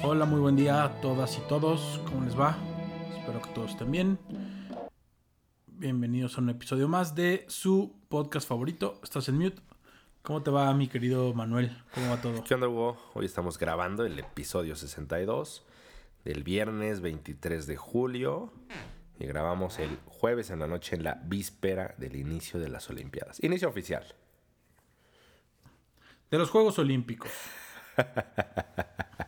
Hola, muy buen día a todas y todos. ¿Cómo les va? Espero que todos estén bien. Bienvenidos a un episodio más de su podcast favorito. Estás en mute. ¿Cómo te va, mi querido Manuel? ¿Cómo va todo? ¿Qué onda, Hugo? Hoy estamos grabando el episodio 62 del viernes 23 de julio y grabamos el jueves en la noche en la víspera del inicio de las Olimpiadas. Inicio oficial. De los Juegos Olímpicos.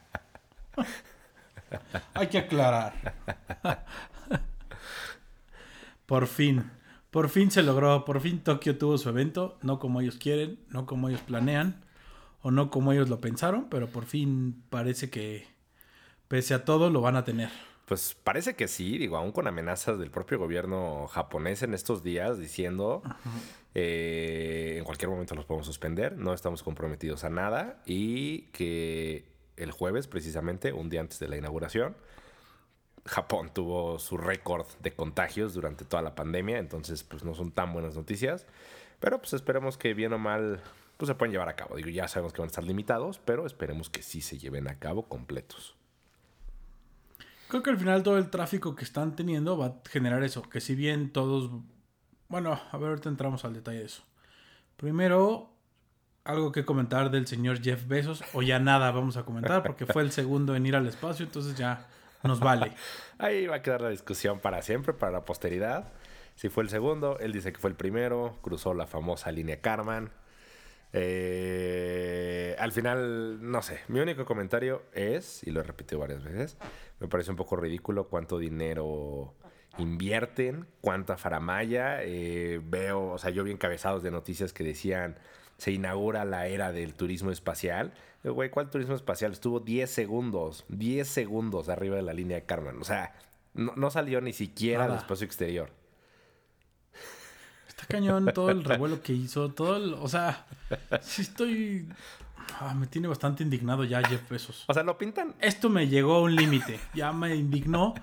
Hay que aclarar. por fin. Por fin se logró. Por fin Tokio tuvo su evento. No como ellos quieren, no como ellos planean. O no como ellos lo pensaron. Pero por fin parece que, pese a todo, lo van a tener. Pues parece que sí, digo, aún con amenazas del propio gobierno japonés en estos días diciendo eh, en cualquier momento los podemos suspender, no estamos comprometidos a nada y que el jueves, precisamente, un día antes de la inauguración, Japón tuvo su récord de contagios durante toda la pandemia, entonces pues no son tan buenas noticias, pero pues esperemos que bien o mal pues se pueden llevar a cabo. Digo, ya sabemos que van a estar limitados, pero esperemos que sí se lleven a cabo completos. Creo que al final todo el tráfico que están teniendo va a generar eso, que si bien todos... Bueno, a ver, ahorita entramos al detalle de eso. Primero, algo que comentar del señor Jeff Bezos, o ya nada vamos a comentar, porque fue el segundo en ir al espacio, entonces ya nos vale. Ahí va a quedar la discusión para siempre, para la posteridad. Si fue el segundo, él dice que fue el primero, cruzó la famosa línea Karman. Eh, al final, no sé, mi único comentario es, y lo he repetido varias veces, me parece un poco ridículo cuánto dinero invierten, cuánta faramaya. Eh, veo, o sea, yo vi encabezados de noticias que decían se inaugura la era del turismo espacial. Güey, ¿cuál turismo espacial? Estuvo 10 segundos, 10 segundos arriba de la línea de Carmen. O sea, no, salió ni siquiera al espacio exterior. Está cañón todo el revuelo que hizo, todo el, o sea, sí estoy ah, me tiene bastante indignado ya Jeff Bezos. O sea, lo pintan. Esto me llegó a un límite, ya me indignó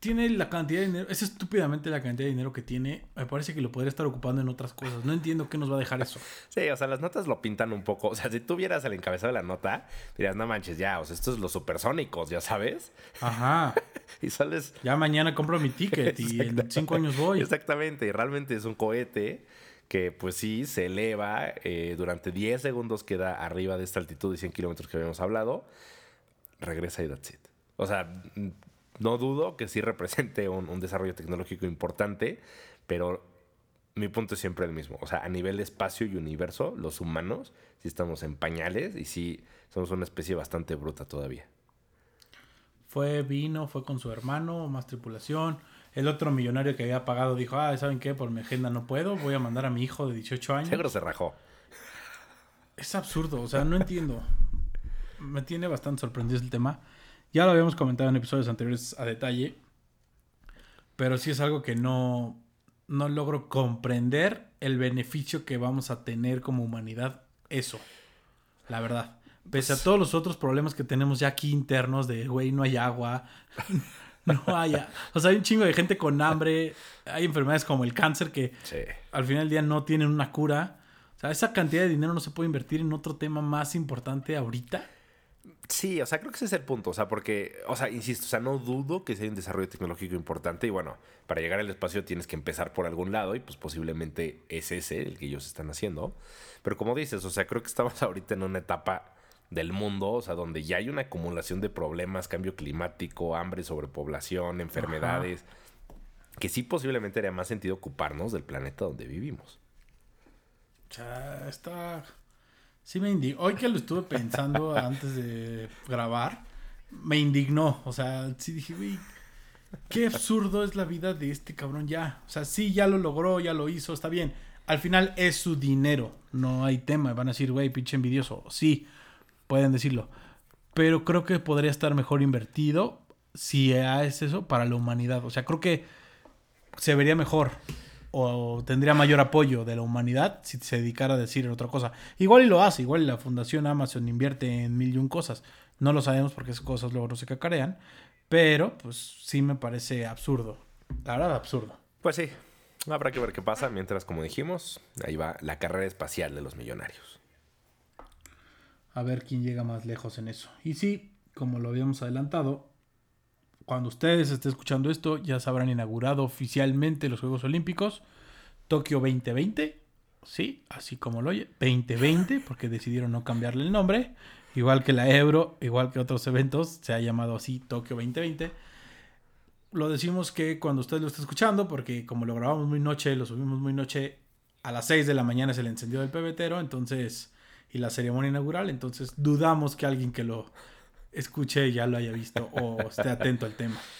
tiene la cantidad de dinero, es estúpidamente la cantidad de dinero que tiene. Me parece que lo podría estar ocupando en otras cosas. No entiendo qué nos va a dejar eso. Sí, o sea, las notas lo pintan un poco. O sea, si tú vieras el encabezado de la nota, dirías, no manches, ya, o sea, estos es los supersónicos, ya sabes. Ajá. y sales. Ya mañana compro mi ticket y en cinco años voy. Exactamente, y realmente es un cohete que pues sí se eleva eh, durante 10 segundos queda arriba de esta altitud de 100 kilómetros que habíamos hablado, regresa y that's it. O sea, no dudo que sí represente un, desarrollo tecnológico importante, pero mi punto es siempre el mismo. O sea, a nivel espacio y universo, los humanos sí estamos en pañales y sí somos una especie bastante bruta todavía. Fue, vino, fue con su hermano, más tripulación. El otro millonario que había pagado dijo, ah, ¿saben qué? Por mi agenda no puedo, voy a mandar a mi hijo de 18 años. Seguro se rajó. Es absurdo, o sea, no entiendo. Me tiene bastante sorprendido el tema. Ya lo habíamos comentado en episodios anteriores a detalle, pero sí es algo que no, no logro comprender el beneficio que vamos a tener como humanidad. Eso, la verdad. Pese a pues todos los otros problemas que tenemos ya aquí internos de, güey, no hay agua, no hay... O sea, hay un chingo de gente con hambre, hay enfermedades como el cáncer que al final del día no tienen una cura. O sea, esa cantidad de dinero no se puede invertir en otro tema más importante ahorita. Sí, o sea, creo que ese es el punto. O sea, porque, o sea, insisto, o sea, no dudo que sea un desarrollo tecnológico importante. Y bueno, para llegar al espacio tienes que empezar por algún lado y pues posiblemente es ese el que ellos están haciendo. Pero como dices, o sea, creo que estamos ahorita en una etapa del mundo, o sea, donde ya hay una acumulación de problemas, cambio climático, hambre, sobrepoblación, enfermedades, que sí posiblemente haría más sentido ocuparnos del planeta donde vivimos. O sea, está Sí me indignó. Hoy que lo estuve pensando antes de grabar, me indignó. O sea, sí dije, güey, qué absurdo es la vida de este cabrón ya. O sea, sí, ya lo logró, ya lo hizo, está bien. Al final es su dinero, no hay tema. Van a decir, güey, pinche envidioso. Sí, pueden decirlo. Pero creo que podría estar mejor invertido si es eso para la humanidad. O sea, creo que se vería mejor o tendría mayor apoyo de la humanidad si se dedicara a decir otra cosa. Igual y lo hace, igual la Fundación Amazon invierte en mil y un cosas. No lo sabemos porque esas cosas luego no se cacarean, pero pues sí me parece absurdo. La verdad, absurdo. Pues sí, habrá que ver qué pasa mientras, como dijimos, ahí va la carrera espacial de los millonarios. A ver quién llega más lejos en eso. Y sí, como lo habíamos adelantado, cuando ustedes estén escuchando esto, ya se habrán inaugurado oficialmente los Juegos Olímpicos. Tokio 2020, sí, así como lo oye, 2020, porque decidieron no cambiarle el nombre. Igual que la Euro, igual que otros eventos, se ha llamado así Tokio 2020. Lo decimos que cuando usted lo está escuchando, porque como lo grabamos muy noche, lo subimos muy noche, a las 6 de la mañana es el encendido del pebetero, entonces, y la ceremonia inaugural, entonces dudamos que alguien que lo escuche ya lo haya visto o esté atento al tema.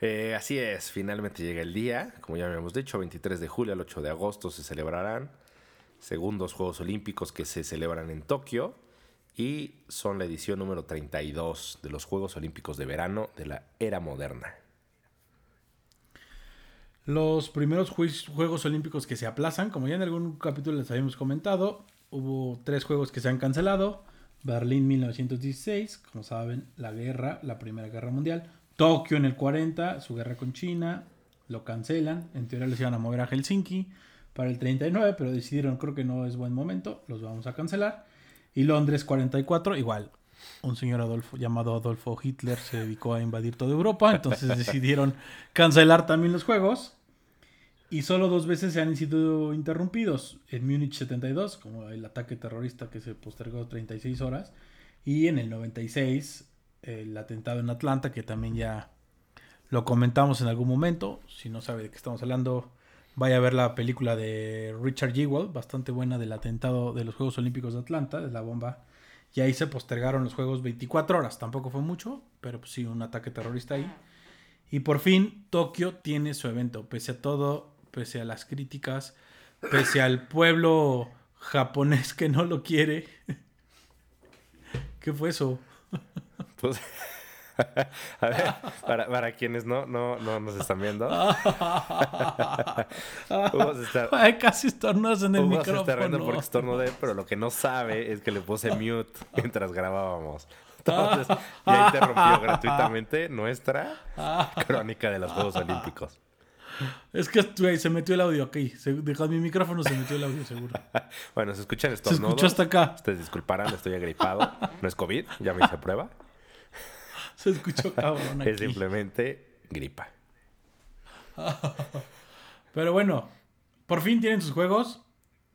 Eh, así es, finalmente llega el día, como ya habíamos dicho, 23 de julio al 8 de agosto se celebrarán segundos Juegos Olímpicos que se celebran en Tokio y son la edición número 32 de los Juegos Olímpicos de verano de la era moderna. Los primeros Juegos Olímpicos que se aplazan, como ya en algún capítulo les habíamos comentado, hubo tres Juegos que se han cancelado. Berlín 1916, como saben, la guerra, la Primera Guerra Mundial. Tokio en el 40, su guerra con China, lo cancelan. En teoría les iban a mover a Helsinki para el 39, pero decidieron, creo que no es buen momento, los vamos a cancelar. Y Londres 44, igual. Un señor Adolfo, llamado Adolfo Hitler se dedicó a invadir toda Europa, entonces decidieron cancelar también los juegos y solo dos veces se han sido interrumpidos. En Múnich 72, como el ataque terrorista que se postergó 36 horas, y en el 96, el atentado en Atlanta, que también ya lo comentamos en algún momento. Si no sabe de qué estamos hablando, vaya a ver la película de Richard Jewell, bastante buena del atentado de los Juegos Olímpicos de Atlanta, de la bomba. Y ahí se postergaron los Juegos 24 horas, tampoco fue mucho, pero pues sí, un ataque terrorista ahí. Y por fin Tokio tiene su evento, pese a todo pese a las críticas, pese al pueblo japonés que no lo quiere. ¿Qué fue eso? Pues, a ver, para, quienes no, no, no nos están viendo. Ay, casi estornudas en el micrófono. Está riendo porque estornudé, pero lo que no sabe es que le puse mute mientras grabábamos. Entonces, ya interrumpió gratuitamente nuestra crónica de los Juegos Olímpicos. Es que se metió el audio, ok. Se, dejó mi micrófono, se metió el audio, seguro. bueno, se escuchan estos Se escuchó hasta acá. Ustedes disculparán, estoy agripado. No es COVID, ya me hice prueba. Se escuchó cabrón aquí. Es simplemente gripa. Pero bueno, por fin tienen sus juegos.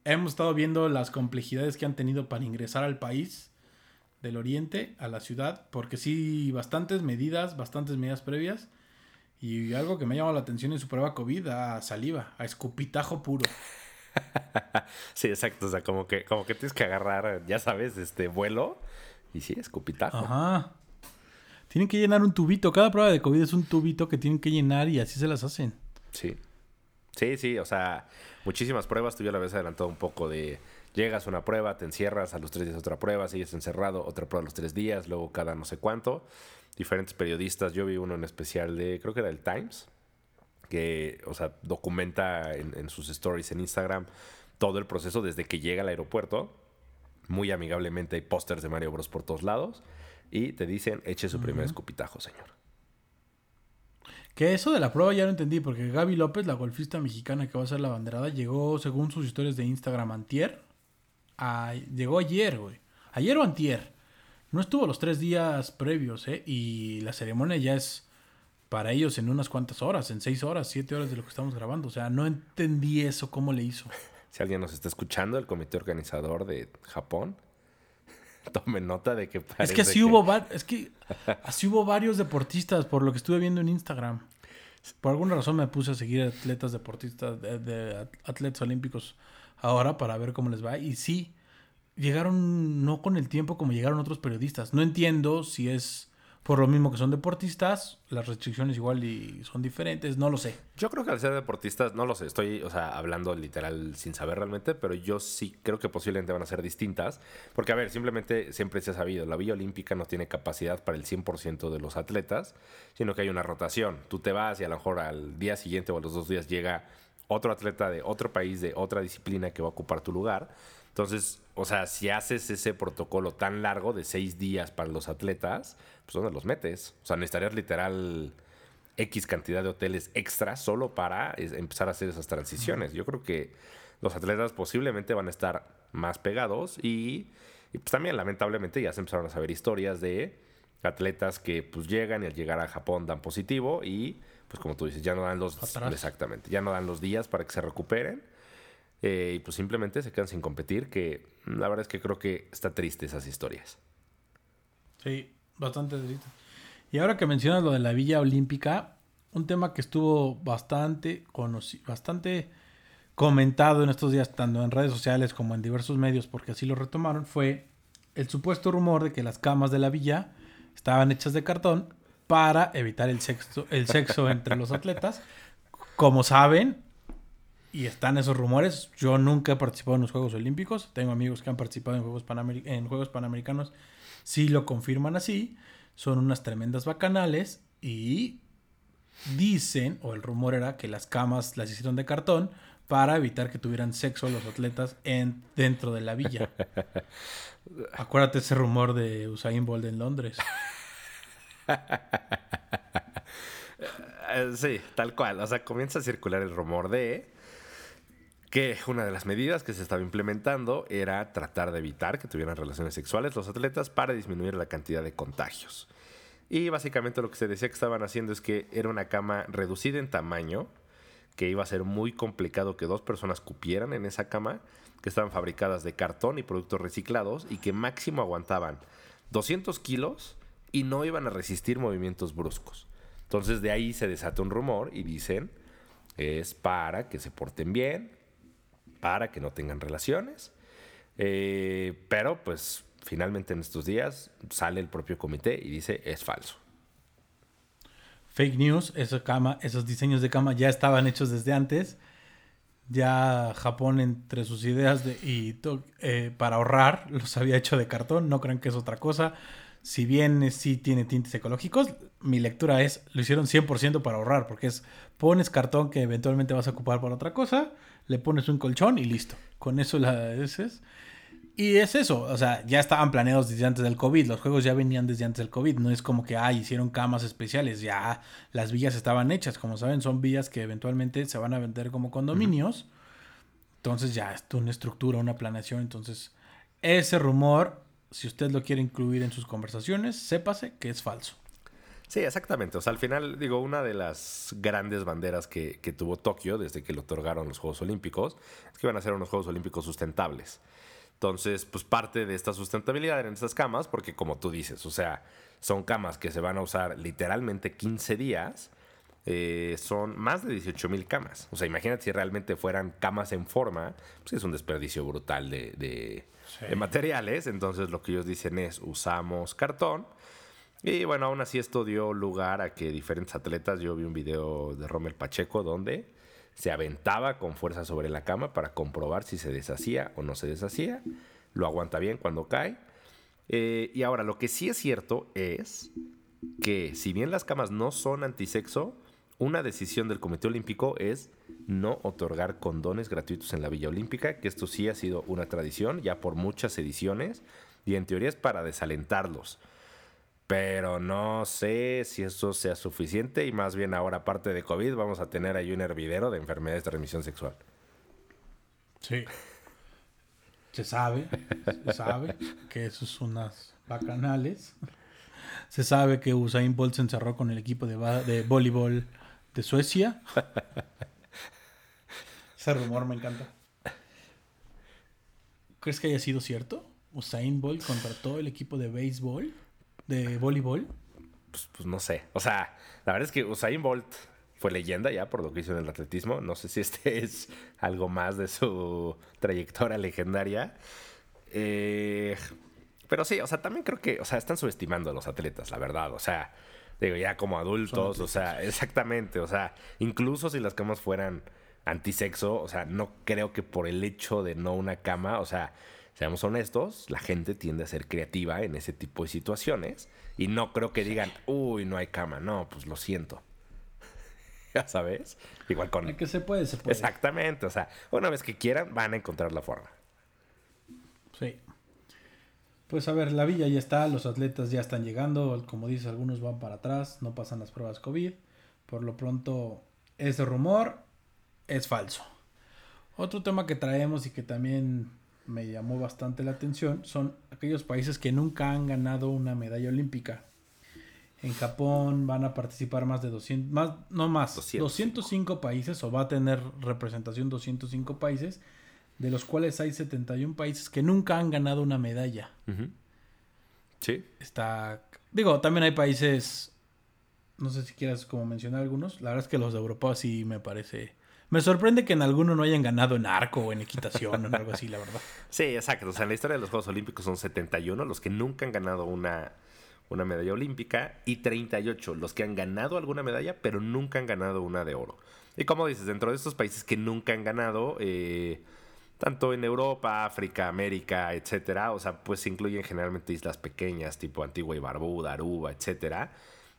Hemos estado viendo las complejidades que han tenido para ingresar al país del oriente, a la ciudad, porque sí, bastantes medidas, bastantes medidas previas. Y algo que me ha llamado la atención en su prueba COVID, a saliva, a escupitajo puro. sí, exacto. O sea, como que, como que tienes que agarrar, ya sabes, este vuelo. Y sí, escupitajo. Ajá. Tienen que llenar un tubito. Cada prueba de COVID es un tubito que tienen que llenar y así se las hacen. Sí. Sí, sí. O sea, muchísimas pruebas. Tú ya lo habías adelantado un poco de... Llegas a una prueba, te encierras, a los tres días otra prueba, sigues encerrado, otra prueba a los tres días, luego cada no sé cuánto diferentes periodistas. Yo vi uno en especial de, creo que era el Times, que, o sea, documenta en, sus stories en Instagram todo el proceso desde que llega al aeropuerto. Muy amigablemente hay pósters de Mario Bros por todos lados. Y te dicen, eche su primer escupitajo, señor. Que eso de la prueba ya lo entendí, porque Gaby López, la golfista mexicana que va a ser la banderada, llegó, según sus historias de Instagram, antier. Llegó ayer, güey. Ayer o antier. No estuvo los tres días previos, ¿eh? Y la ceremonia ya es para ellos en unas cuantas horas, en seis horas, siete horas de lo que estamos grabando. O sea, no entendí eso, cómo le hizo. Si alguien nos está escuchando, el comité organizador de Japón, tome nota de que Es que así hubo es que así hubo varios deportistas por lo que estuve viendo en Instagram. Por alguna razón me puse a seguir atletas deportistas de, de atletas olímpicos ahora para ver cómo les va y sí llegaron no con el tiempo como llegaron otros periodistas. No entiendo si es por lo mismo que son deportistas, las restricciones igual y son diferentes, no lo sé. Yo creo que al ser deportistas, no lo sé, estoy, o sea, hablando literal sin saber realmente, pero yo sí creo que posiblemente van a ser distintas, porque a ver, simplemente siempre se ha sabido, la Villa Olímpica no tiene capacidad para el 100% de los atletas, sino que hay una rotación. Tú te vas y a lo mejor al día siguiente o a los dos días llega otro atleta de otro país, de otra disciplina que va a ocupar tu lugar entonces, o sea, si haces ese protocolo tan largo de seis días para los atletas, pues ¿dónde los metes? O sea, necesitarías literal X cantidad de hoteles extra solo para empezar a hacer esas transiciones. Yo creo que los atletas posiblemente van a estar más pegados y, pues también lamentablemente ya se empezaron a saber historias de atletas que pues llegan y al llegar a Japón dan positivo y pues como tú dices, ya no dan los exactamente, ya no dan los días para que se recuperen eh, y pues simplemente se quedan sin competir, que la verdad es que creo que está triste esas historias. Sí, bastante triste. Y ahora que mencionas lo de la Villa Olímpica, un tema que estuvo bastante conocido, bastante comentado en estos días, tanto en redes sociales como en diversos medios, porque así lo retomaron, fue el supuesto rumor de que las camas de la villa estaban hechas de cartón para evitar el sexo, el sexo entre los atletas. Como saben, y están esos rumores, yo nunca he participado en los Juegos Olímpicos, tengo amigos que han participado en Juegos, en Juegos Panamericanos, sí lo confirman así, son unas tremendas bacanales y dicen, o el rumor era que las camas las hicieron de cartón para evitar que tuvieran sexo los atletas en, dentro de la villa. Acuérdate ese rumor de Usain Bolt en Londres. Eh, sí, tal cual. O sea, comienza a circular el rumor de que una de las medidas que se estaba implementando era tratar de evitar que tuvieran relaciones sexuales los atletas para disminuir la cantidad de contagios. Y básicamente lo que se decía que estaban haciendo es que era una cama reducida en tamaño, que iba a ser muy complicado que dos personas cupieran en esa cama, que estaban fabricadas de cartón y productos reciclados y que máximo aguantaban 200 kilos y no iban a resistir movimientos bruscos. Entonces de ahí se desata un rumor y dicen es para que se porten bien, para que no tengan relaciones. Eh, pero pues finalmente en estos días sale el propio comité y dice es falso fake news, cama, esos diseños de cama ya estaban hechos desde antes. Ya Japón entre sus ideas de, y eh, para ahorrar los había hecho de cartón, no crean que es otra cosa. Si bien sí tiene tintes ecológicos, mi lectura es, lo hicieron 100% para ahorrar, porque es, pones cartón que eventualmente vas a ocupar para otra cosa, le pones un colchón y listo. Con eso la es. Y es eso, o sea, ya estaban planeados desde antes del COVID, los juegos ya venían desde antes del COVID, no es como que, ah, hicieron camas especiales, ya las villas estaban hechas, como saben, son villas que eventualmente se van a vender como condominios, entonces ya es una estructura, una planeación, entonces ese rumor, si usted lo quiere incluir en sus conversaciones, sépase que es falso. Sí, exactamente. O sea, al final, digo, una de las grandes banderas que, que tuvo Tokio desde que le otorgaron los Juegos Olímpicos es que iban a ser unos Juegos Olímpicos sustentables. Entonces, pues parte de esta sustentabilidad en estas camas, porque como tú dices, o sea, son camas que se van a usar literalmente 15 días. Eh, son más de 18 mil camas. O sea, imagínate si realmente fueran camas en forma, pues es un desperdicio brutal de, materiales. Entonces lo que ellos dicen es usamos cartón. Y bueno, aún así esto dio lugar a que diferentes atletas, yo vi un video de Rommel Pacheco donde se aventaba con fuerza sobre la cama para comprobar si se deshacía o no se deshacía. Lo aguanta bien cuando cae. Eh, y ahora, lo que sí es cierto es que si bien las camas no son antisexo, una decisión del Comité Olímpico es no otorgar condones gratuitos en la Villa Olímpica, que esto sí ha sido una tradición ya por muchas ediciones y en teoría es para desalentarlos. Pero no sé si eso sea suficiente y más bien ahora, aparte de COVID, vamos a tener ahí un hervidero de enfermedades de transmisión sexual. Sí. Se sabe, se sabe que eso es unas bacanales. Se sabe que Usain Bolt se encerró con el equipo de, de voleibol de Suecia. Ese rumor me encanta. ¿Crees que haya sido cierto? Usain Bolt contrató el equipo de béisbol de voleibol? Pues, pues, no sé. O sea, la verdad es que Usain Bolt fue leyenda ya por lo que hizo en el atletismo. No sé si este es algo más de su trayectoria legendaria. Eh, pero sí, o sea, también creo que, o sea, están subestimando a los atletas, la verdad. O sea, digo, ya como adultos, o sea, exactamente. O sea, incluso si las camas fueran antisexo, o sea, no creo que por el hecho de no una cama, o sea, seamos honestos, la gente tiende a ser creativa en ese tipo de situaciones y no creo que digan, uy, no hay cama, no, pues lo siento. ya sabes, igual con... El que se puede, se puede. Exactamente, o sea, una vez que quieran van a encontrar la forma. Sí. Pues a ver, la villa ya está, los atletas ya están llegando, como dices, algunos van para atrás, no pasan las pruebas COVID. Por lo pronto, ese rumor es falso. Otro tema que traemos y que también me llamó bastante la atención son aquellos países que nunca han ganado una medalla olímpica. En Japón van a participar más de 200, más, no más, 205. 205 países o va a tener representación 205 países, de los cuales hay 71 países que nunca han ganado una medalla. Sí. Está, digo, también hay países, no sé si quieras como mencionar algunos, la verdad es que los de Europa sí me parece... Me sorprende que en alguno no hayan ganado en arco o en equitación o en algo así, la verdad. Sí, exacto. O sea, en la historia de los Juegos Olímpicos son 71 los que nunca han ganado una, una medalla olímpica y 38 los que han ganado alguna medalla, pero nunca han ganado una de oro. Y como dices, dentro de estos países que nunca han ganado, eh, tanto en Europa, África, América, etcétera, o sea, pues se incluyen generalmente islas pequeñas, tipo Antigua y Barbuda, Aruba, etcétera.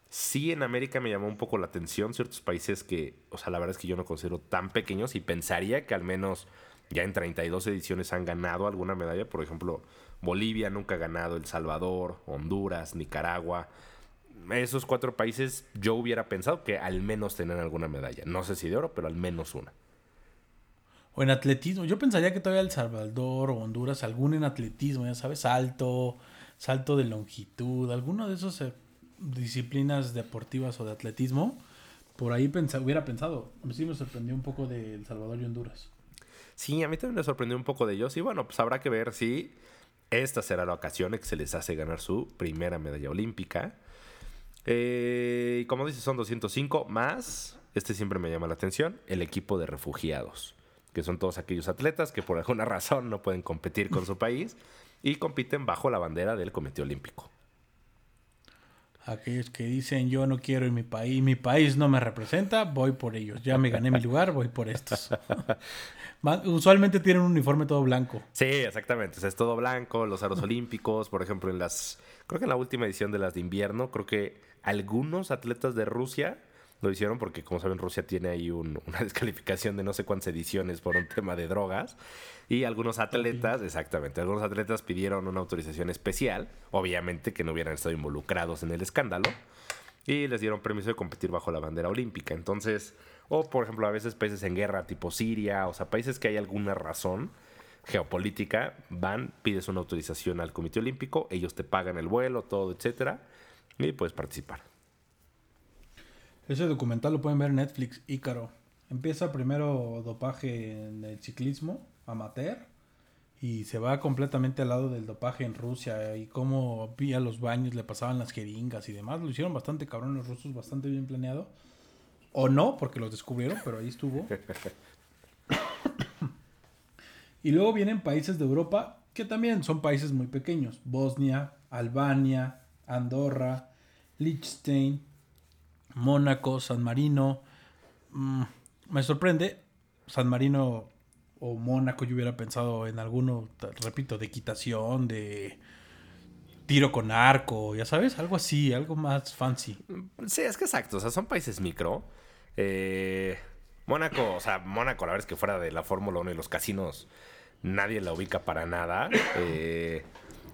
Sí, en América me llamó un poco la atención ciertos países que, o sea, la verdad es que yo no considero tan pequeños y pensaría que al menos ya en 32 ediciones han ganado alguna medalla. Por ejemplo, Bolivia nunca ha ganado, El Salvador, Honduras, Nicaragua. Esos cuatro países yo hubiera pensado que al menos tenían alguna medalla. No sé si de oro, pero al menos una. O en atletismo. Yo pensaría que todavía El Salvador o Honduras, algún en atletismo, ya sabes, salto, salto de longitud, alguno de esos eh, disciplinas deportivas o de atletismo. Por ahí pensa- hubiera pensado. A mí sí me sorprendió un poco de El Salvador y Honduras. Sí, a mí también me sorprendió un poco de ellos. Y bueno, pues habrá que ver si esta será la ocasión en que se les hace ganar su primera medalla olímpica. Eh, como dices, son 205 más, este siempre me llama la atención, el equipo de refugiados, que son todos aquellos atletas que por alguna razón no pueden competir con su país y compiten bajo la bandera del Comité Olímpico. Aquellos que dicen yo no quiero en mi país, mi país no me representa, voy por ellos. Ya me gané mi lugar, voy por estos. Usualmente tienen un uniforme todo blanco. Sí, exactamente. O sea, es todo blanco, los aros olímpicos, por ejemplo, en las. Creo que en la última edición de las de invierno, creo que algunos atletas de Rusia lo hicieron porque, como saben, Rusia tiene ahí un- una descalificación de no sé cuántas ediciones por un tema de drogas. Y algunos atletas, exactamente, algunos atletas pidieron una autorización especial, obviamente que no hubieran estado involucrados en el escándalo, y les dieron permiso de competir bajo la bandera olímpica. Entonces, o por ejemplo, a veces países en guerra tipo Siria, o sea, países que hay alguna razón geopolítica, van, pides una autorización al Comité Olímpico, ellos te pagan el vuelo, todo, etcétera, y puedes participar. Ese documental lo pueden ver en Netflix, Ícaro. Empieza primero dopaje en el ciclismo amateur y se va completamente al lado del dopaje en Rusia y cómo vía los baños le pasaban las jeringas y demás. Lo hicieron bastante cabrón los rusos, bastante bien planeado. O no, porque los descubrieron, pero ahí estuvo. y luego vienen países de Europa que también son países muy pequeños. Bosnia, Albania, Andorra, Liechtenstein, Mónaco, San Marino. Mm, me sorprende. San Marino o Mónaco, yo hubiera pensado en alguno, repito, de equitación, de tiro con arco, ya sabes, algo así, algo más fancy. Sí, es que exacto, o sea, son países micro. Eh, Mónaco, o sea, Mónaco, la verdad es que fuera de la Fórmula 1 y los casinos, nadie la ubica para nada. Eh,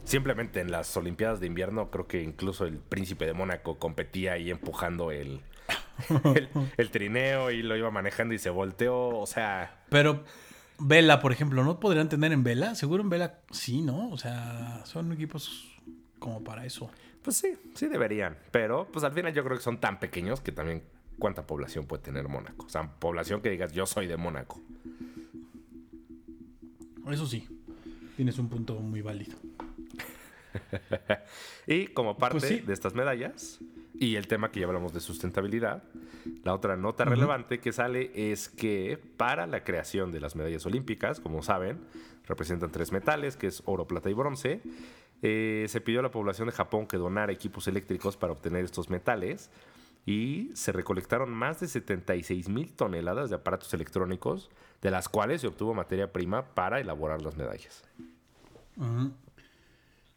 simplemente en las Olimpiadas de invierno, creo que incluso el príncipe de Mónaco competía ahí empujando el, el, el trineo y lo iba manejando y se volteó, o sea, Pero Vela, por ejemplo, ¿no podrían tener en Vela? Seguro en Vela sí, ¿no? O sea, son equipos como para eso. pues sí, sí deberían. Pero, pues al final yo creo que son tan pequeños que también cuánta población puede tener Mónaco. O sea, población que digas, yo soy de Mónaco. Eso sí, tienes un punto muy válido. Y como parte Pues sí. de estas medallas y el tema que ya hablamos de sustentabilidad, la otra nota relevante que sale es que para la creación de las medallas olímpicas, como saben, representan tres metales, que es oro, plata y bronce. Eh, se pidió a la población de Japón que donara equipos eléctricos para obtener estos metales y se recolectaron más de 76 mil toneladas de aparatos electrónicos, de las cuales se obtuvo materia prima para elaborar las medallas. Ujú.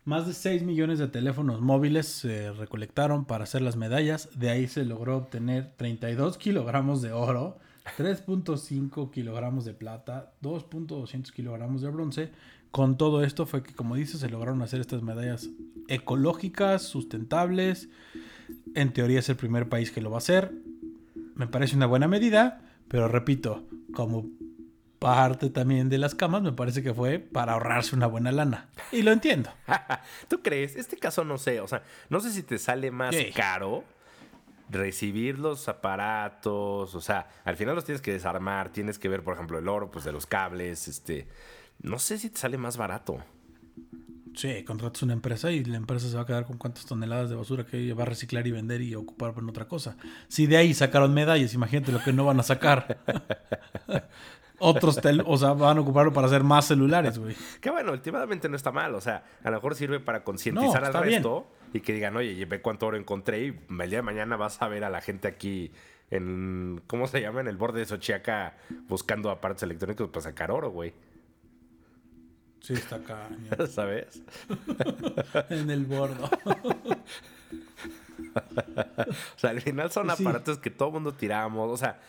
Más de 6 millones de teléfonos móviles se recolectaron para hacer las medallas. De ahí se logró obtener 32 kilogramos de oro, 3.5 kilogramos de plata, 2.200 kilogramos de bronce. Con todo esto fue que, como dices, se lograron hacer estas medallas ecológicas, sustentables. En teoría es el primer país que lo va a hacer. Me parece una buena medida, pero repito, como parte también de las camas me parece que fue para ahorrarse una buena lana. Y lo entiendo. ¿Tú crees? Este caso no sé, o sea, no sé si te sale más Sí. caro recibir los aparatos, o sea, al final los tienes que desarmar, tienes que ver, por ejemplo, el oro, pues de los cables, este, no sé si te sale más barato. Sí, contratas una empresa y la empresa se va a quedar con cuántas toneladas de basura que va a reciclar y vender y ocupar en otra cosa. Si de ahí sacaron medallas, imagínate lo que no van a sacar. Otros, tel- o sea, van a ocuparlo para hacer más celulares, güey. Que bueno, últimamente no está mal, o sea, a lo mejor sirve para concientizar No, al bien. resto y que digan, oye, ve cuánto oro encontré y el día de mañana vas a ver a la gente aquí en, ¿cómo se llama? En el borde de Xochiaca buscando aparatos electrónicos para sacar oro, güey. Sí, está acá. ¿Sabes? En el bordo. O sea, al final son Sí. aparatos que todo mundo tiramos. O sea,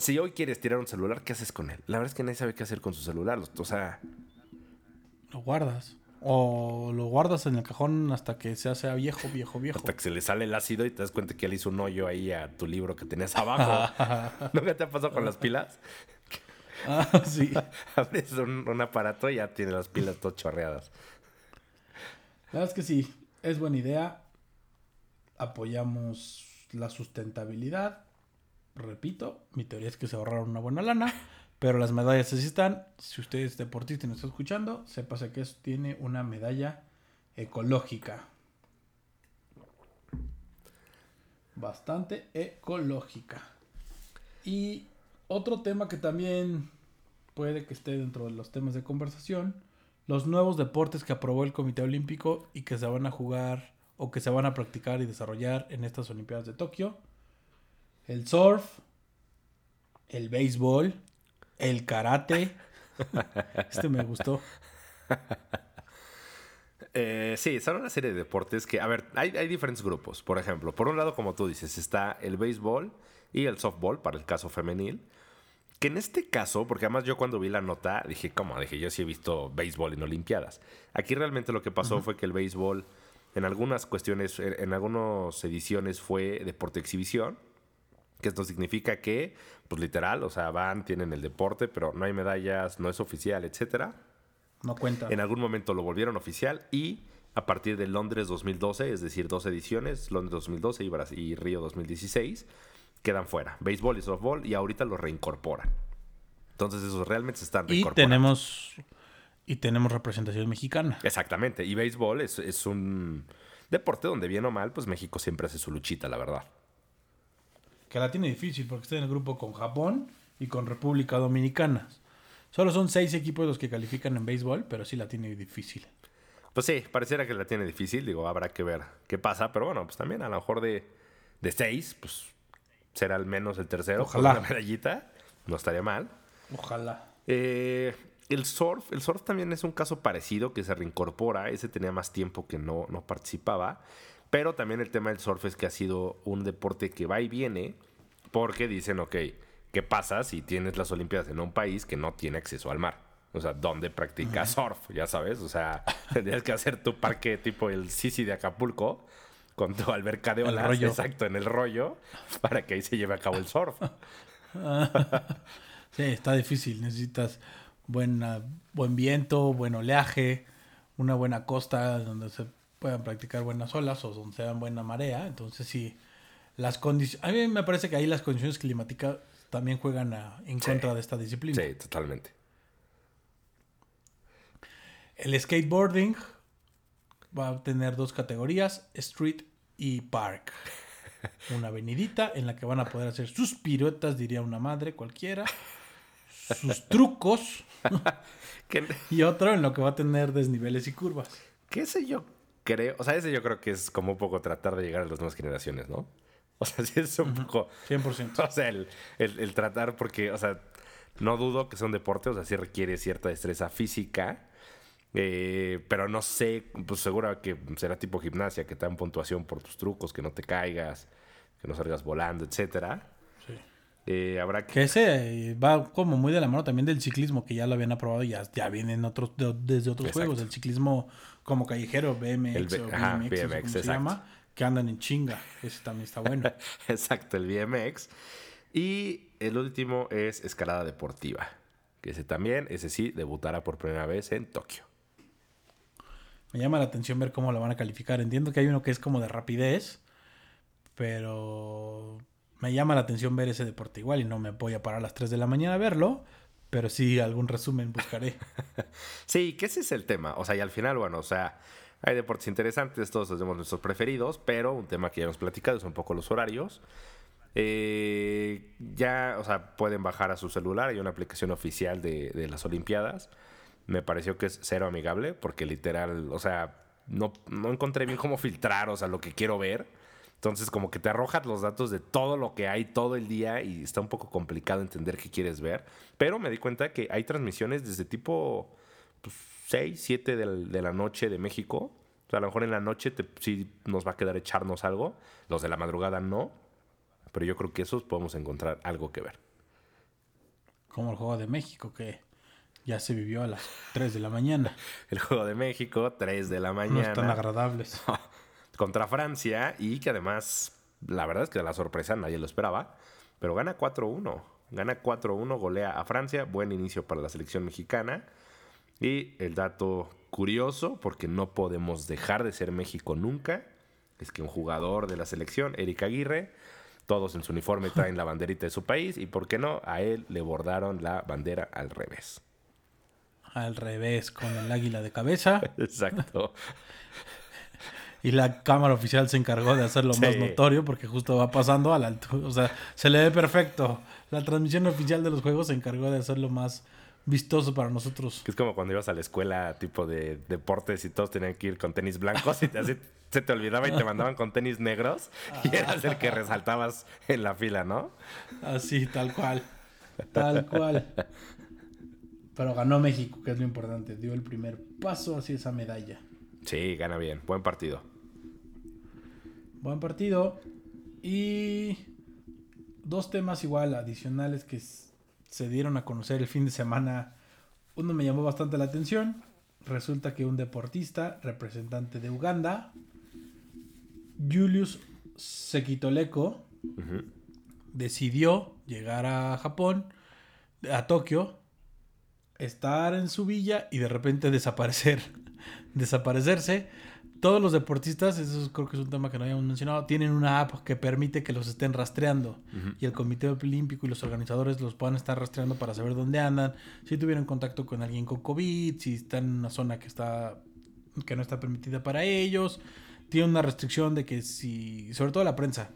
si hoy quieres tirar un celular, ¿qué haces con él? La verdad es que nadie sabe qué hacer con su celular. O sea, Lo guardas. O lo guardas en el cajón hasta que se hace viejo, viejo, viejo. hasta que se le sale el ácido y te das cuenta que él hizo un hoyo ahí a tu libro que tenías abajo. ¿Nunca te ha pasado con las pilas? Ah, sí. Abres un, un aparato y ya tiene las pilas todas chorreadas. La verdad es que sí, es buena idea. Apoyamos la sustentabilidad. Repito, mi teoría es que se ahorraron una buena lana, pero las medallas así están. Si usted es deportista y nos está escuchando, sépase que eso tiene una medalla ecológica. Bastante ecológica. Y otro tema que también puede que esté dentro de los temas de conversación, los nuevos deportes que aprobó el Comité Olímpico y que se van a jugar o que se van a practicar y desarrollar en estas Olimpiadas de Tokio. El surf, el béisbol, el karate. Este me gustó. Eh, sí, son una serie de deportes que, a ver, hay, hay diferentes grupos. Por ejemplo, por un lado, como tú dices, está el béisbol y el softball para el caso femenil. Que en este caso, porque además yo cuando vi la nota dije, ¿cómo? Dije, yo sí he visto béisbol en Olimpiadas. Aquí realmente lo que pasó fue que el béisbol, en algunas cuestiones, en en algunas ediciones fue deporte exhibición. Que esto significa que, pues literal, o sea, van, tienen el deporte, pero no hay medallas, no es oficial, etcétera. No cuenta. En algún momento lo volvieron oficial y a partir de Londres 2012, es decir, dos ediciones, Londres 2012 y, Bras- y Río 2016, quedan fuera. Béisbol y softball y ahorita los reincorporan. Entonces esos realmente se están y reincorporando. tenemos y tenemos representación mexicana. Exactamente. Y béisbol es, es un deporte donde bien o mal, pues México siempre hace su luchita, la verdad. Que la tiene difícil porque está en el grupo con Japón y con República Dominicana. Solo son seis equipos los que califican en béisbol, pero sí la tiene difícil. Pues sí, pareciera que la tiene difícil. Digo, habrá que ver qué pasa. Pero bueno, pues también a lo mejor de, de seis, pues será al menos el tercero. con Ojalá. una medallita. No estaría mal. Ojalá. Eh, el surf, el surf también es un caso parecido que se reincorpora. Ese tenía más tiempo que no, no participaba. Pero también el tema del surf es que ha sido un deporte que va y viene. Porque dicen, ok, ¿qué pasa si tienes las Olimpiadas en un país que no tiene acceso al mar? O sea, ¿dónde practicas surf? Ya sabes, o sea, tendrías que hacer tu parque tipo el Sisi de Acapulco con tu alberca de olas, rollo. exacto, en el rollo, para que ahí se lleve a cabo el surf. Sí, está difícil. Necesitas buena, buen viento, buen oleaje, una buena costa donde se puedan practicar buenas olas o donde sea buena marea. Entonces sí, las condiciones... A mí me parece que ahí las condiciones climáticas también juegan a- en Sí. contra de esta disciplina. Sí, totalmente. El skateboarding va a tener dos categorías, street y park. Una avenidita en la que van a poder hacer sus piruetas, diría una madre cualquiera, sus trucos, y otro en lo que va a tener desniveles y curvas. Que ese yo creo, o sea, ese yo creo que es como un poco tratar de llegar a las nuevas generaciones, ¿no? O sea, sí es un poco, 100%. o sea, el, el- el tratar porque, o sea, no dudo que sea un deporte, o sea, sí requiere cierta destreza física, eh, pero no sé, pues seguro que será tipo gimnasia, que te dan puntuación por tus trucos, que no te caigas, que no salgas volando, etcétera. Sí. Eh, habrá que... Que ese eh, va como muy de la mano también del ciclismo, que ya lo habían aprobado y ya, ya vienen otros, de- desde otros Exacto. juegos. El ciclismo como callejero, BMX El o ajá, BMX, o BMX, como se llama, que andan en chinga. Ese también está bueno. Exacto, el BMX. Y el último es escalada deportiva. que ese también, ese sí, debutará por primera vez en Tokio. Me llama la atención ver cómo lo van a calificar. Entiendo que hay uno que es como de rapidez, pero me llama la atención ver ese deporte igual y no me voy a parar a las 3 de la mañana a verlo, pero sí algún resumen buscaré. sí, que ese es el tema. O sea, y al final, bueno, o sea, hay deportes interesantes, todos tenemos nuestros preferidos, pero un tema que ya hemos platicado es un poco los horarios. Eh, ya, o sea, pueden bajar a su celular, hay una aplicación oficial de, de las Olimpiadas me pareció que es cero amigable porque literal, o sea, no, no encontré bien cómo filtrar, o sea, lo que quiero ver. Entonces, como que te arrojas los datos de todo lo que hay todo el día y está un poco complicado entender qué quieres ver. Pero me di cuenta que hay transmisiones desde tipo pues, 6, 7 de la noche de México. O sea, a lo mejor en la noche te, sí nos va a quedar echarnos algo. Los de la madrugada no. Pero yo creo que esos podemos encontrar algo que ver. Como el juego de México, que ya se vivió a las 3 de la mañana. El Juego de México, 3 de la mañana. No están agradables. Contra Francia y que además, la verdad es que la sorpresa nadie lo esperaba, pero gana 4-1. Gana 4-1, golea a Francia, buen inicio para la selección mexicana. Y el dato curioso, porque no podemos dejar de ser México nunca, es que un jugador de la selección, Eric Aguirre, todos en su uniforme traen la banderita de su país y, ¿por qué no? A él le bordaron la bandera al revés al revés, con el águila de cabeza. Exacto. Y la cámara oficial se encargó de hacerlo más notorio porque justo va pasando a la altura. O sea, se le ve perfecto. La transmisión oficial de los juegos se encargó de hacerlo más vistoso para nosotros. es como cuando ibas a la escuela tipo de deportes y todos tenían que ir con tenis blancos y así se te olvidaba y te mandaban con tenis negros y eras el que resaltabas en la fila, ¿no? Así, tal cual. Tal cual. Pero ganó México, que es lo importante. Dio el primer paso hacia esa medalla. Sí, gana bien. Buen partido. Buen partido. Y dos temas igual adicionales que se dieron a conocer el fin de semana. Uno me llamó bastante la atención. Resulta que un deportista, representante de Uganda, Julius Sekitoleko, decidió llegar a Japón, a Tokio, estar en su villa y de repente desaparecer, desaparecerse. Todos los deportistas, eso creo que es un tema que no habíamos mencionado, tienen una app que permite que los estén rastreando y el Comité Olímpico y los organizadores los puedan estar rastreando para saber dónde andan, si tuvieron contacto con alguien con COVID, si están en una zona que está que no está permitida para ellos. Tiene una restricción de que si, sobre todo la prensa,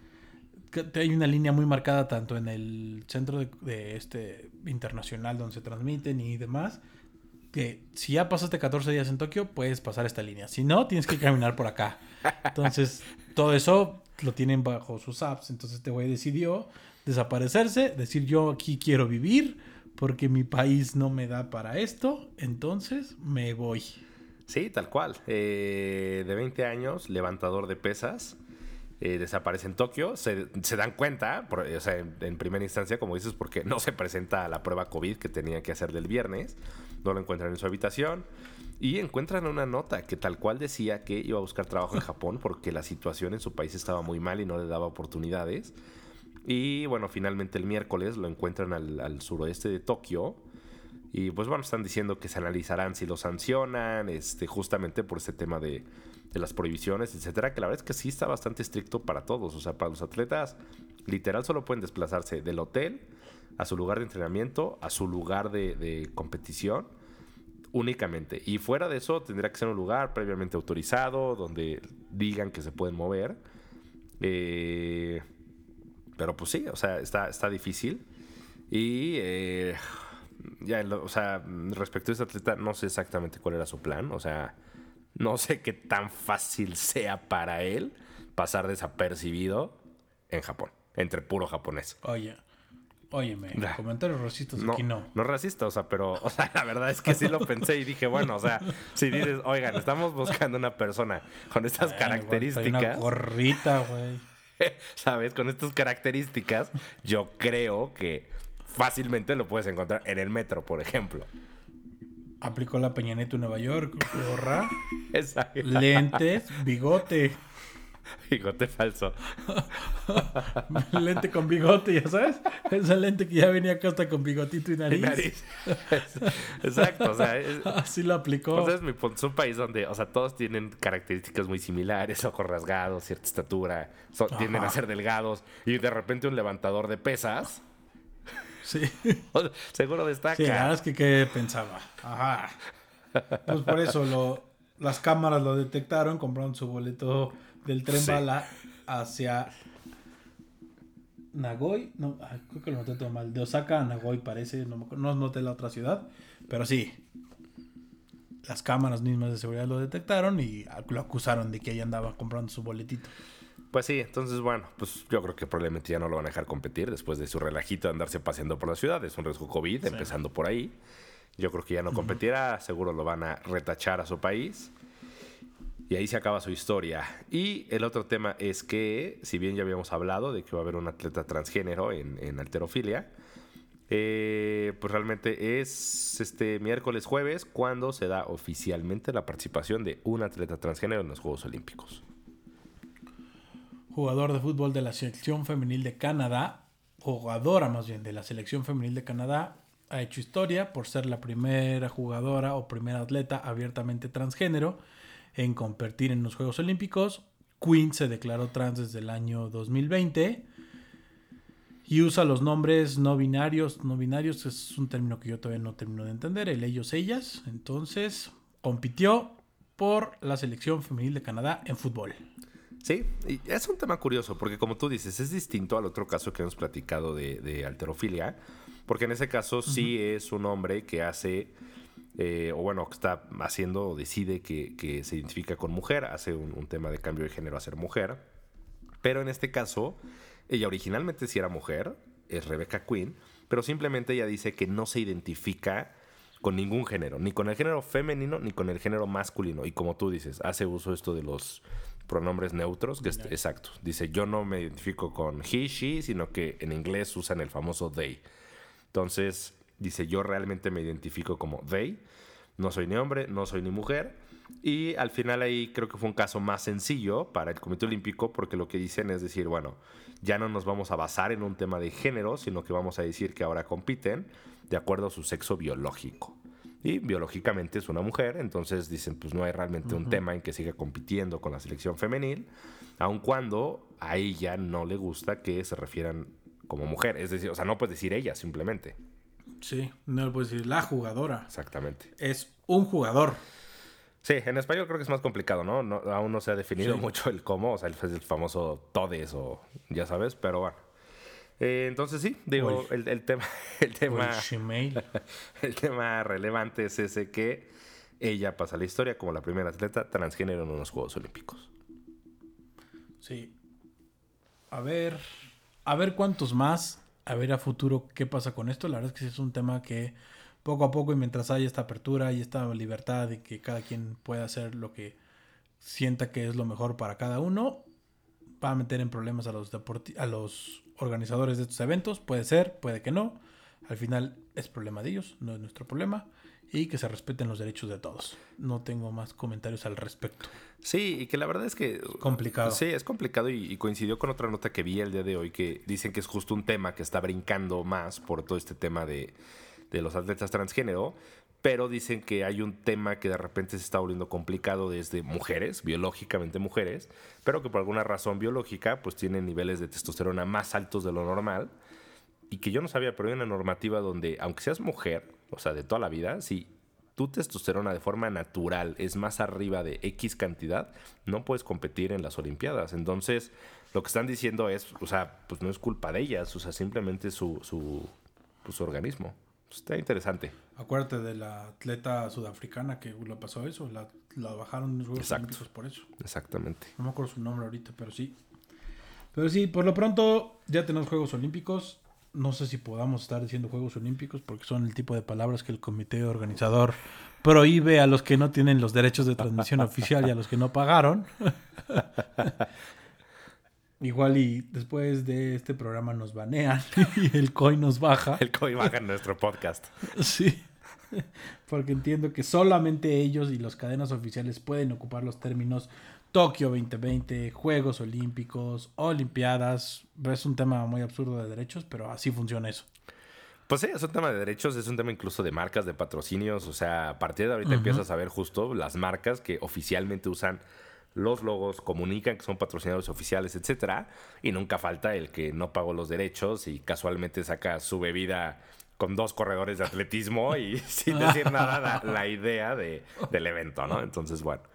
hay una línea muy marcada tanto en el centro de, este internacional donde se transmiten y demás, que si ya pasaste 14 días en Tokio, puedes pasar esta línea. Si no, tienes que caminar por acá. Entonces, todo eso lo tienen bajo sus apps. Entonces, este güey decidió desaparecerse, decir yo aquí quiero vivir porque mi país no me da para esto, entonces me voy. Sí, tal cual. Eh, de 20 años, levantador de pesas. Eh, desaparece en Tokio, se, dan cuenta, o sea, en, primera instancia, como dices, porque no se presenta la prueba COVID que tenía que hacer del viernes, no lo encuentran en su habitación y encuentran una nota que tal cual decía que iba a buscar trabajo en Japón porque la situación en su país estaba muy mal y no le daba oportunidades. Y bueno, finalmente el miércoles lo encuentran al, al suroeste de Tokio. Y pues bueno, están diciendo que se analizarán si lo sancionan, este, justamente por este tema de, de las prohibiciones, etcétera, que la verdad es que sí está bastante estricto para todos. O sea, para los atletas, literal, solo pueden desplazarse del hotel a su lugar de entrenamiento, a su lugar de, competición, únicamente. Y fuera de eso, tendría que ser un lugar previamente autorizado, donde digan que se pueden mover. Eh, pero pues sí, o sea, está, está difícil. Y eh, ya, o sea, respecto a este atleta, no sé exactamente cuál era su plan. O sea, no sé qué tan fácil sea para él pasar desapercibido en Japón, entre puro japonés. Oye, óyeme, comentarios racistas aquí no. No racista, o sea, pero, o sea, la verdad es que sí lo pensé y dije, bueno, o sea, si dices, oigan, estamos buscando una persona con estas características. Una gorrita, güey. ¿Sabes? Con estas características, yo creo que fácilmente lo puedes encontrar en el metro, por ejemplo. Aplicó la Peña en Nueva York, gorra, lentes, bigote. Bigote falso. lente con bigote, ya sabes. Esa lente que ya venía acá hasta con bigotito y nariz. Y nariz. Exacto, o sea, es, Así lo aplicó. o sea, es mi punto. Es un país donde, o sea, todos tienen características muy similares, ojos rasgados, cierta estatura, son- tienden a ser delgados, y de repente un levantador de pesas, Sí. o sea, seguro destaca. Sí, la verdad es que qué pensaba. Ajá. Pues por eso lo, las cámaras lo detectaron, compraron su boleto del tren Sí. bala hacia Nagoy. No, creo que lo noté todo mal. De Osaka a Nagoy parece, no, no noté la otra ciudad, pero sí. Las cámaras mismas de seguridad lo detectaron y lo acusaron de que ahí andaba comprando su boletito. Pues sí, entonces bueno, pues yo creo que probablemente ya no lo van a dejar competir después de su relajito de andarse paseando por la ciudad. Es un riesgo COVID, empezando por ahí. Yo creo que ya no competirá, seguro lo van a retachar a su país. Y ahí se acaba su historia. Y el otro tema es que, si bien ya habíamos hablado de que va a haber un atleta transgénero en, en alterofilia, eh, pues realmente es este miércoles jueves cuando se da oficialmente la participación de un atleta transgénero en los Juegos Olímpicos. jugador de fútbol de la selección femenil de Canadá, jugadora más bien de la selección femenil de Canadá, ha hecho historia por ser la primera jugadora o primera atleta abiertamente transgénero en competir en los Juegos Olímpicos. Queen se declaró trans desde el año 2020 y usa los nombres no binarios. No binarios es un término que yo todavía no termino de entender, el ellos, ellas. Entonces, compitió por la selección femenil de Canadá en fútbol. Sí, y es un tema curioso, porque como tú dices, es distinto al otro caso que hemos platicado de, de alterofilia, porque en ese caso sí es un hombre que hace, eh, o bueno, que está haciendo o decide que, que se identifica con mujer, hace un, un tema de cambio de género a ser mujer, pero en este caso, ella originalmente sí era mujer, es Rebecca Quinn, pero simplemente ella dice que no se identifica con ningún género, ni con el género femenino ni con el género masculino. Y como tú dices, hace uso esto de los pronombres neutros, que es, exacto. Dice, yo no me identifico con he, she, sino que en inglés usan el famoso they. Entonces, dice, yo realmente me identifico como they. No soy ni hombre, no soy ni mujer. Y al final ahí creo que fue un caso más sencillo para el Comité Olímpico porque lo que dicen es decir, bueno, ya no nos vamos a basar en un tema de género, sino que vamos a decir que ahora compiten de acuerdo a su sexo biológico. Y biológicamente es una mujer, entonces dicen, pues no hay realmente un tema en que siga compitiendo con la selección femenil, aun cuando a ella no le gusta que se refieran como mujer. Es decir, o sea, no puedes decir ella simplemente. Sí, no le puedo decir la jugadora. Exactamente. Es un jugador. Sí, en español creo que es más complicado, ¿no? No- aún no se ha definido Sí. mucho el cómo, o sea, el, el famoso todes o ya sabes, pero bueno. Eh, entonces sí, digo, el, el tema, el tema, el tema relevante es ese que ella pasa a la historia como la primera atleta transgénero en unos Juegos Olímpicos. Sí. A ver. A ver cuántos más. A ver a futuro qué pasa con esto. La verdad es que es un tema que poco a poco y mientras haya esta apertura y esta libertad de que cada quien pueda hacer lo que sienta que es lo mejor para cada uno, va a meter en problemas a los a los organizadores de estos eventos. Puede ser, puede que no. Al final es problema de ellos, no es nuestro problema. Y que se respeten los derechos de todos. No tengo más comentarios al respecto. Sí, y que la verdad es que... Complicado. Sí, es complicado y, y coincidió con otra nota que vi el día de hoy que dicen que es justo un tema que está brincando más por todo este tema de, de los atletas transgénero, pero dicen que hay un tema que de repente se está volviendo complicado desde mujeres, biológicamente mujeres, pero que por alguna razón biológica pues tienen niveles de testosterona más altos de lo normal y que yo no sabía, pero hay una normativa donde aunque seas mujer, o sea, de toda la vida, si tu testosterona de forma natural es más arriba de X cantidad, no puedes competir en las Olimpiadas. Entonces, lo que están diciendo es, o sea, pues no es culpa de ellas, o sea, simplemente su, su, pues, su organismo. Está interesante. Acuérdate de la atleta sudafricana que lo pasó eso, la, la bajaron en los Juegos. Olímpicos por eso. Exactamente. No me acuerdo su nombre ahorita, pero sí. Pero sí, por lo pronto ya tenemos Juegos Olímpicos. No sé si podamos estar diciendo Juegos Olímpicos porque son el tipo de palabras que el comité organizador prohíbe a los que no tienen los derechos de transmisión oficial y a los que no pagaron. Igual y después de este programa nos banean y el COI nos baja. El COI baja en nuestro podcast. Sí. porque entiendo que solamente ellos y las cadenas oficiales pueden ocupar los términos Tokio 2020, Juegos Olímpicos, Olimpiadas. Es un tema muy absurdo de derechos, pero así funciona eso. Pues sí, es un tema de derechos, es un tema incluso de marcas, de patrocinios. O sea, a partir de ahorita empiezas a ver justo las marcas que oficialmente usan los logos, comunican que son patrocinadores oficiales, etcétera. Y nunca falta el que no pagó los derechos y casualmente saca su bebida con dos corredores de atletismo y sin decir nada la, idea de, del evento, ¿no? Entonces, bueno.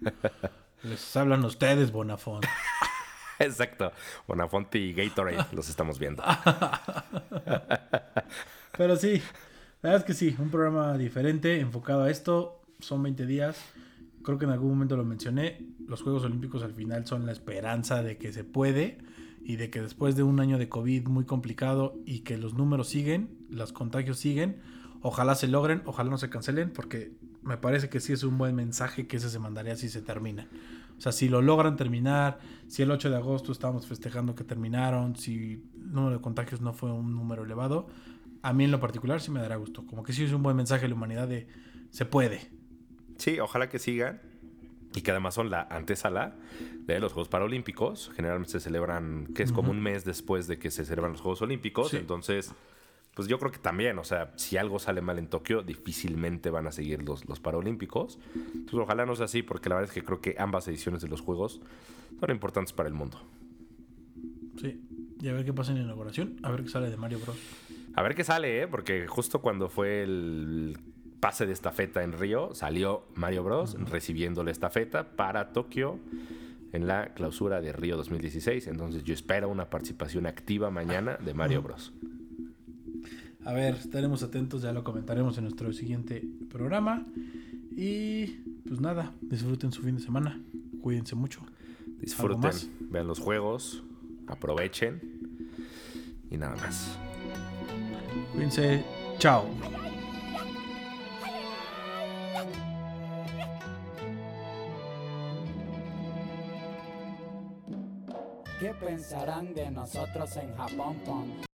Les hablan ustedes, Bonafont. Exacto. Bonafonte y Gatorade los estamos viendo. Pero sí, la verdad es que sí, un programa diferente, enfocado a esto. Son 20 días. Creo que en algún momento lo mencioné. Los Juegos Olímpicos al final son la esperanza de que se puede y de que después de un año de COVID muy complicado y que los números siguen, los contagios siguen, ojalá se logren, ojalá no se cancelen, porque me parece que sí es un buen mensaje que ese se mandaría si se termina. O sea, si lo logran terminar, si el 8 de agosto estábamos festejando que terminaron, si el número de contagios no fue un número elevado, a mí en lo particular sí me dará gusto. Como que sí es un buen mensaje a la humanidad de se puede. Sí, ojalá que sigan. Y que además son la antesala de los Juegos Paralímpicos. Generalmente se celebran, que es como un mes después de que se celebran los Juegos Olímpicos. Entonces, pues yo creo que también, o sea, si algo sale mal en Tokio, difícilmente van a seguir los, los Paralímpicos. Entonces, ojalá no sea así, porque la verdad es que creo que ambas ediciones de los Juegos son importantes para el mundo. Sí, y a ver qué pasa en la inauguración, a ver qué sale de Mario Bros. A ver qué sale, ¿eh? Porque justo cuando fue el pase de estafeta en Río, salió Mario Bros. recibiendo la estafeta para Tokio en la clausura de Río 2016. Entonces yo espero una participación activa mañana de Mario Bros. A ver, estaremos atentos, ya lo comentaremos en nuestro siguiente programa. Y pues nada, disfruten su fin de semana. Cuídense mucho. Disfruten, vean los juegos, aprovechen. Y nada más. Cuídense. Chao. ¿Qué pensarán de nosotros en Japón?